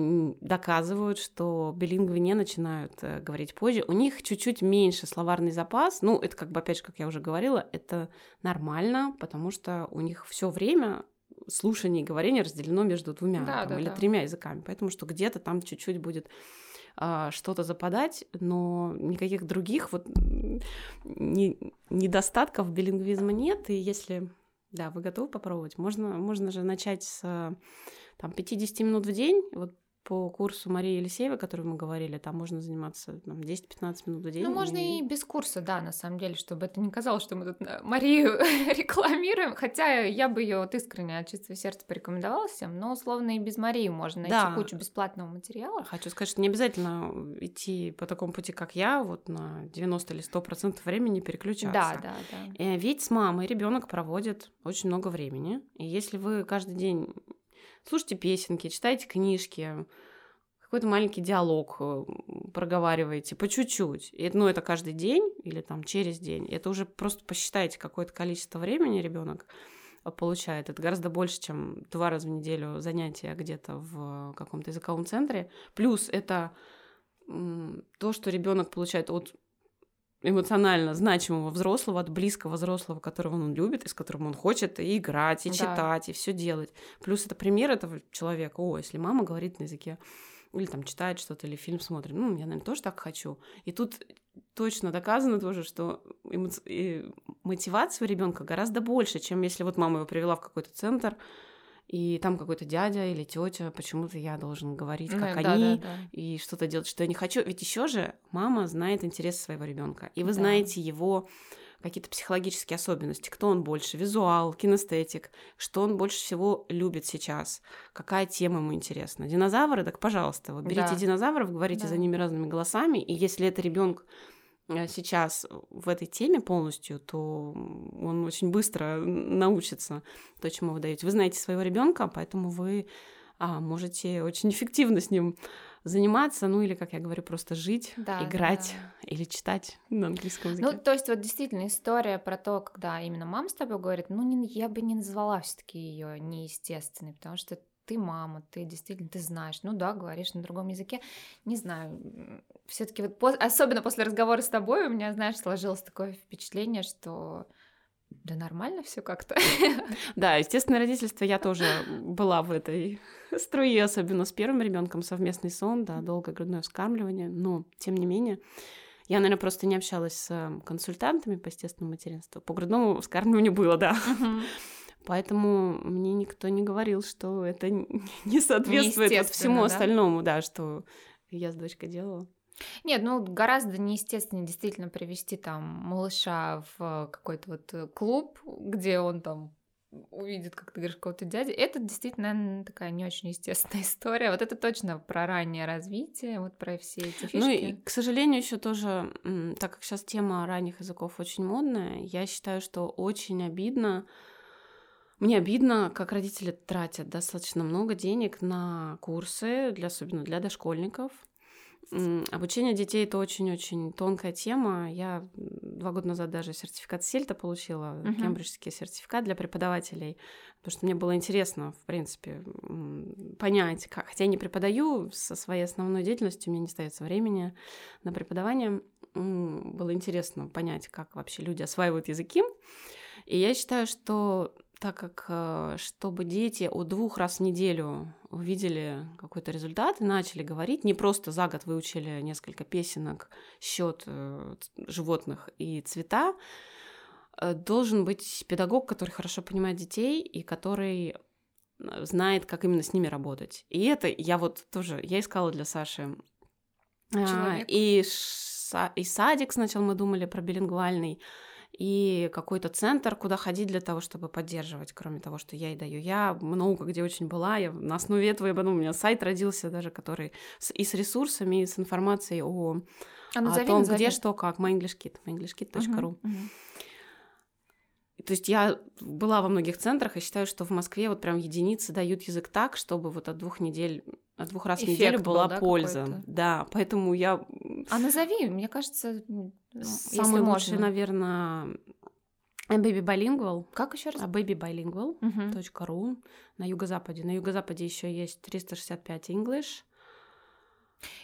доказывают, что билингвы не начинают э, говорить позже. У них чуть-чуть меньше словарный запас. Ну, это как бы, опять же, как я уже говорила, это нормально, потому что у них все время слушание и говорение разделено между двумя да, там, да, или да. тремя языками. Поэтому что где-то там чуть-чуть будет а, что-то западать, но никаких других вот не, недостатков билингвизма нет. И если да, вы готовы попробовать, можно, можно же начать с там, 50 минут в день. Вот по курсу Марии Елисеевой, о котором мы говорили, там можно заниматься там, 10-15 минут в день. Ну, можно и... и без курса, да, на самом деле, чтобы это не казалось, что мы тут э, Марию *laughs* рекламируем. Хотя я бы ее вот искренне от чистого сердца порекомендовала всем, но условно и без Марии можно найти да. кучу бесплатного материала. Хочу сказать, что не обязательно идти по такому пути, как я, вот на 90 или 100% времени переключаться. Да, да, да. Э, ведь с мамой ребенок проводит очень много времени. И если вы каждый день слушайте песенки, читайте книжки, какой-то маленький диалог э, проговариваете по чуть-чуть. И, ну, это каждый день или там через день. Это уже просто посчитайте какое-то количество времени ребенок получает. Это гораздо больше, чем два раза в неделю занятия где-то в каком-то языковом центре. Плюс это то, что ребенок получает от эмоционально значимого взрослого, от близкого взрослого, которого он любит, и с которым он хочет и играть, и да. читать, и все делать. Плюс это пример этого человека. О, если мама говорит на языке или там читает что-то, или фильм смотрит, ну, я, наверное, тоже так хочу. И тут точно доказано тоже, что эмо... мотивация у ребенка гораздо больше, чем если вот мама его привела в какой-то центр, и там какой-то дядя или тетя, почему-то я должен говорить, как да, они, да, да, и что-то делать, что я не хочу. Ведь еще же мама знает интересы своего ребенка, и вы да. знаете его какие-то психологические особенности, кто он больше, визуал, кинестетик, что он больше всего любит сейчас, какая тема ему интересна. Динозавры, так пожалуйста, вот берите да. динозавров, говорите да. за ними разными голосами, и если это ребенок сейчас в этой теме полностью, то он очень быстро научится то, чему вы даете. Вы знаете своего ребенка, поэтому вы а, можете очень эффективно с ним заниматься, ну или, как я говорю, просто жить, да, играть да. или читать на английском языке. Ну, то есть вот действительно история про то, когда именно мама с тобой говорит, ну, не, я бы не назвала все таки ее неестественной, потому что ты мама, ты действительно, ты знаешь, ну да, говоришь на другом языке, не знаю, все-таки вот, пос... особенно после разговора с тобой у меня, знаешь, сложилось такое впечатление, что да нормально все как-то. *laughs* Да, естественно, родительство я тоже была в этой *laughs* струе, особенно с первым ребенком, совместный сон, да, долгое грудное вскармливание, но тем не менее я, наверное, просто не общалась с консультантами по естественному материнству. По грудному вскармливанию было, да. Поэтому мне никто не говорил, что это *laughs* не соответствует всему да? остальному, да, что я с дочкой делала. Нет, ну гораздо неестественно действительно привести там малыша в какой-то вот э, клуб, где он там увидит, как ты говоришь, какого-то дяди. Это действительно, наверное, такая не очень естественная *laughs* история. Вот это точно про раннее развитие, вот про все эти фишки. Ну и, к сожалению, еще тоже, так как сейчас тема ранних языков очень модная, я считаю, что очень обидно, мне обидно, как родители тратят достаточно много денег на курсы, для, особенно для дошкольников, Обучение детей это очень-очень тонкая тема. Я два года назад даже сертификат Сельта получила, uh-huh. кембриджский сертификат для преподавателей, потому что мне было интересно, в принципе, понять, как, хотя я не преподаю со своей основной деятельностью, у меня не остается времени на преподавание, было интересно понять, как вообще люди осваивают языки. И я считаю, что так как э, чтобы дети от двух раз в неделю увидели какой-то результат и начали говорить, не просто за год выучили несколько песенок, счет э, животных и цвета, э, должен быть педагог, который хорошо понимает детей и который знает, как именно с ними работать. И это я вот тоже, я искала для Саши. А, Человек. И, и садик сначала мы думали про билингвальный, и какой-то центр, куда ходить для того, чтобы поддерживать, кроме того, что я и даю. Я много где очень была, я на основе этого, подумала, у меня сайт родился даже, который с, и с ресурсами, и с информацией о, а назови, о том, назови. где что, как, MyEnglishKit, myenglishkit.ru. Uh-huh, uh-huh. То есть я была во многих центрах и считаю, что в Москве вот прям единицы дают язык так, чтобы вот от двух недель, от двух раз в неделю была был, да, польза. Какой-то? Да, поэтому я... А назови, мне кажется, самый лучший, можно. наверное, Baby Bilingual. Как еще раз? babybilingual.ru uh-huh. на юго-западе. На юго-западе еще есть 365 English.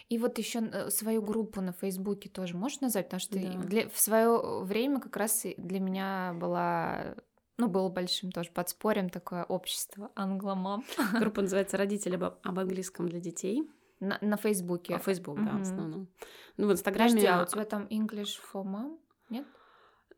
И вот еще э, свою группу на Фейсбуке тоже можешь назвать, потому что да. для, в свое время как раз для меня была ну, было большим тоже подспорьем такое общество англомам. *laughs* Группа называется «Родители об, об английском для детей». На, на Фейсбуке. А, Фейсбук, да, в основном. Ну, в Инстаграме... Подожди, а у тебя там English for Mom? Нет?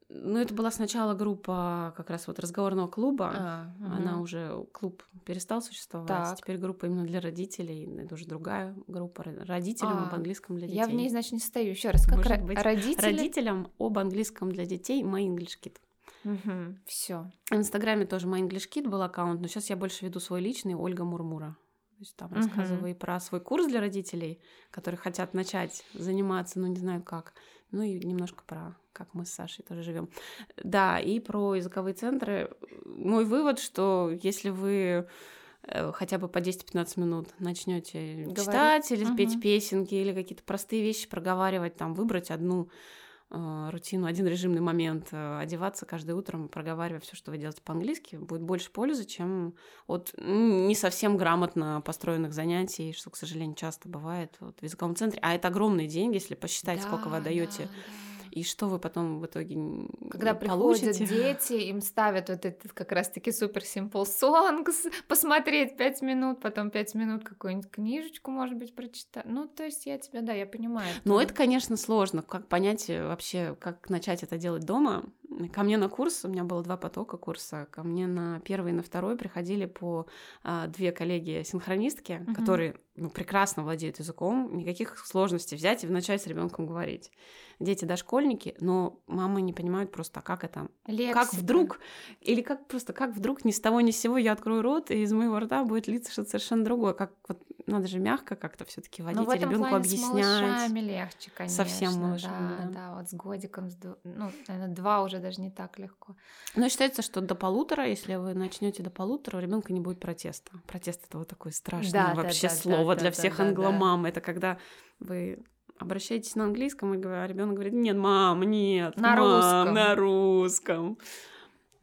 Ну, это была сначала группа как раз вот разговорного клуба. А, угу. Она уже, клуб перестал существовать. Так. Теперь группа именно для родителей. Это уже другая группа родителям а, об английском для детей. Я в ней, значит, не стою. Еще раз, как Может быть, родители? родителям об английском для детей My English Kit. Угу, все. В Инстаграме тоже My English Kit был аккаунт, но сейчас я больше веду свой личный Ольга Мурмура. То есть там рассказываю и про свой курс для родителей, которые хотят начать заниматься, но не знают как. Ну и немножко про как мы с Сашей тоже живем. Да, и про языковые центры. Мой вывод, что если вы э, хотя бы по 10-15 минут начнете читать или петь песенки или какие-то простые вещи проговаривать, там выбрать одну э, рутину, один режимный момент, э, одеваться каждое утро, проговаривая все, что вы делаете по-английски, будет больше пользы, чем от не совсем грамотно построенных занятий, что, к сожалению, часто бывает вот, в языковом центре. А это огромные деньги, если посчитать, да, сколько вы отдаете. Да, да и что вы потом в итоге Когда получите? приходят *laughs* дети, им ставят вот этот как раз-таки супер simple songs, *laughs* посмотреть пять минут, потом пять минут какую-нибудь книжечку, может быть, прочитать. Ну, то есть я тебя, да, я понимаю. Ну, это, конечно, сложно, как понять э, вообще, как начать это делать дома. Ко мне на курс, у меня было два потока курса, ко мне на первый и на второй приходили по а, две коллеги-синхронистки, mm-hmm. которые ну, прекрасно владеют языком, никаких сложностей взять и начать с ребенком говорить дети дошкольники, но мамы не понимают просто, как это, Лексика. как вдруг, или как просто, как вдруг ни с того ни с сего я открою рот, и из моего рта будет литься что-то совершенно другое, как вот надо же мягко как-то все-таки водить ну, ребенку объяснять. С легче, конечно. Совсем малышами, да, да. Да, вот с годиком, с, ну, наверное, два уже даже не так легко. Но считается, что до полутора, если вы начнете до полутора, у ребенка не будет протеста. Протест это вот такое страшное да, вообще да, да, слово да, для да, всех да, англомам. Да. Это когда вы обращаетесь на английском, и а ребенок говорит, нет, мам, нет, на мам, русском. на русском.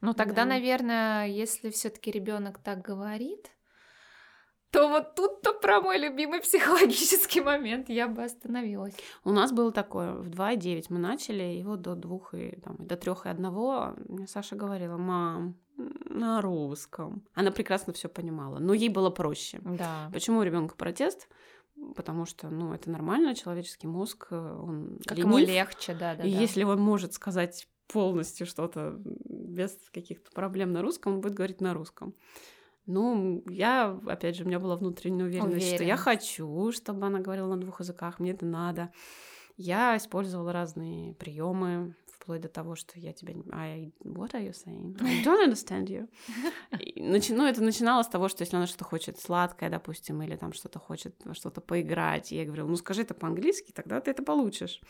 Ну тогда, да. наверное, если все-таки ребенок так говорит, то вот тут-то про мой любимый психологический момент я бы остановилась. У нас было такое, в 2,9 мы начали, и вот до двух и там, до трех и одного мне Саша говорила, мам, на русском. Она прекрасно все понимала, но ей было проще. Да. Почему у ребенка протест? Потому что, ну, это нормально, человеческий мозг, он Как ленив, ему легче, да, да. и да. если он может сказать полностью что-то без каких-то проблем на русском, он будет говорить на русском. Ну, я, опять же, у меня была внутренняя уверенность, что я хочу, чтобы она говорила на двух языках, мне это надо. Я использовала разные приемы, вплоть до того, что я тебя... I, what are you saying? I don't understand you. *laughs* Начи- Ну, это начиналось с того, что если она что-то хочет сладкое, допустим, или там что-то хочет что-то поиграть, я говорила, ну, скажи это по-английски, тогда ты это получишь.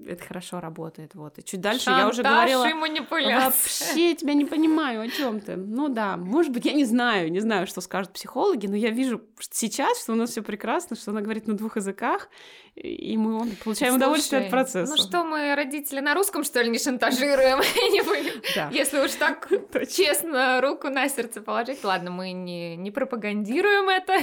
Это хорошо работает, вот. И чуть дальше я уже Шантаж говорила... и манипуляция. Вообще я тебя не понимаю, о чем ты. Ну да, может быть, я не знаю, не знаю, что скажут психологи, но я вижу сейчас, что у нас все прекрасно, что она говорит на двух языках, и мы получаем удовольствие от Слушай, процесса. Ну что, мы родители на русском, что ли, не шантажируем? *laughs* Если уж так *laughs* честно руку на сердце положить, ладно, мы не, не пропагандируем это.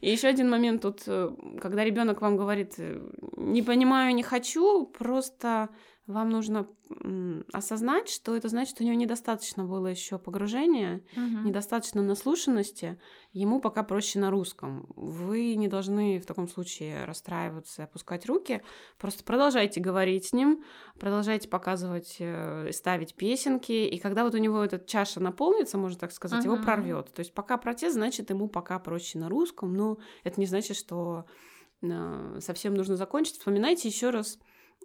И еще один момент тут, э, когда ребенок вам говорит, э, не понимаю, не хочу, просто вам нужно осознать, что это значит, что у него недостаточно было еще погружения, недостаточно наслушанности, ему пока проще на русском. Вы не должны в таком случае расстраиваться, опускать руки, просто продолжайте говорить с ним, продолжайте показывать, э, ставить песенки, и когда вот у него эта чаша наполнится, можно так сказать, его Мгм. прорвет. То есть пока протест, значит, ему пока проще на русском, но это не значит, что совсем нужно закончить. Вспоминайте еще раз,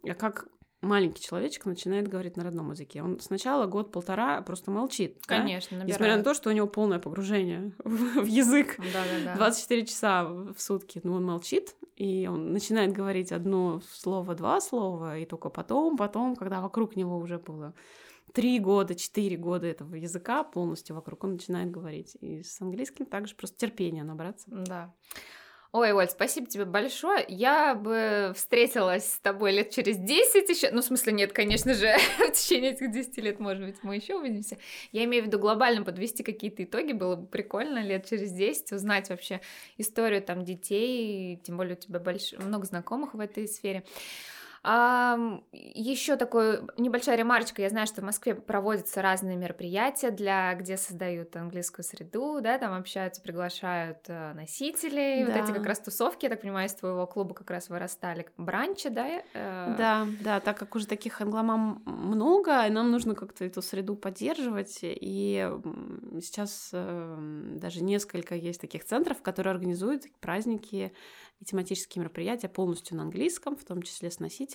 э, как маленький человечек начинает говорить на родном языке. Он сначала год-полтора просто молчит. да? Конечно, Несмотря на то, что у него полное погружение *laughs* в в язык Да-да-да. 24 часа в сутки, но он молчит, и он начинает говорить одно слово, два слова, и только потом, потом, когда вокруг него уже было три года, четыре года этого языка полностью вокруг, он начинает говорить. И с английским также просто терпение набраться. Да. Ой, Оль, спасибо тебе большое. Я бы встретилась с тобой лет через 10 еще. Ну, в смысле, нет, конечно же, *laughs* в течение этих 10 лет, может быть, мы еще увидимся. Я имею в виду глобально подвести какие-то итоги. Было бы прикольно лет через 10 узнать вообще историю там детей. Тем более у тебя больш... много знакомых в этой сфере. Еще такой небольшая ремарочка. Я знаю, что в Москве проводятся разные мероприятия, для, где создают английскую среду, да, там общаются, приглашают э, носителей. Вот Да. эти как раз тусовки, я так понимаю, из твоего клуба как раз вырастали. Бранчи, да? э, Да, да, так как уже таких англомам много, и нам нужно как-то эту среду поддерживать. И сейчас эм, даже несколько есть таких центров, которые организуют праздники и тематические мероприятия полностью на английском, в том числе с носителями.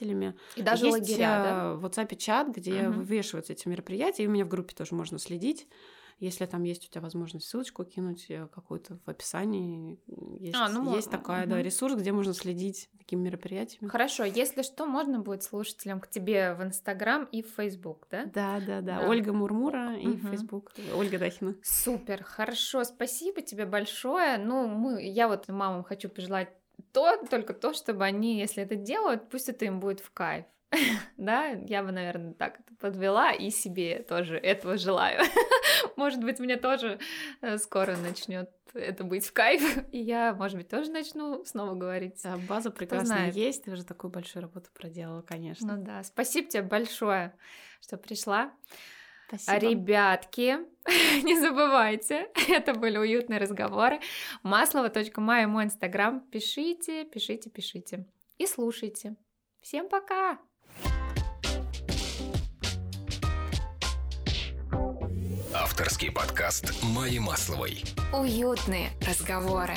И даже есть лагеря, да? э, в WhatsApp чат, где Мгм. вывешиваются эти мероприятия, и у меня в группе тоже можно следить. Если там есть у тебя возможность ссылочку кинуть э, какую-то в описании, есть, А, ну, есть мо- такая, да, ресурс, где можно следить такими мероприятиями. Хорошо, если что, можно будет слушателям к тебе в Инстаграм и в Фейсбук, да? Да, да, да. Да. Ольга Мурмура и Мгм. Facebook. Ольга Дахина. Супер, хорошо, спасибо тебе большое. Ну, мы, я вот мамам хочу пожелать то, только то, чтобы они, если это делают, пусть это им будет в кайф. *laughs* Да, я бы, наверное, так это подвела и себе тоже этого желаю. *laughs* Может быть, мне тоже э, скоро начнет это быть в кайф, *laughs* и я, может быть, тоже начну снова говорить. Да, база прекрасная есть. Ты уже такую большую работу проделала, конечно. Ну да, спасибо тебе большое, что пришла. Спасибо. Ребятки, *laughs* не забывайте, *laughs* это были уютные разговоры. Маслова.май, мой инстаграм. Пишите, пишите, пишите. И слушайте. Всем пока! Авторский подкаст Майи Масловой. Уютные разговоры.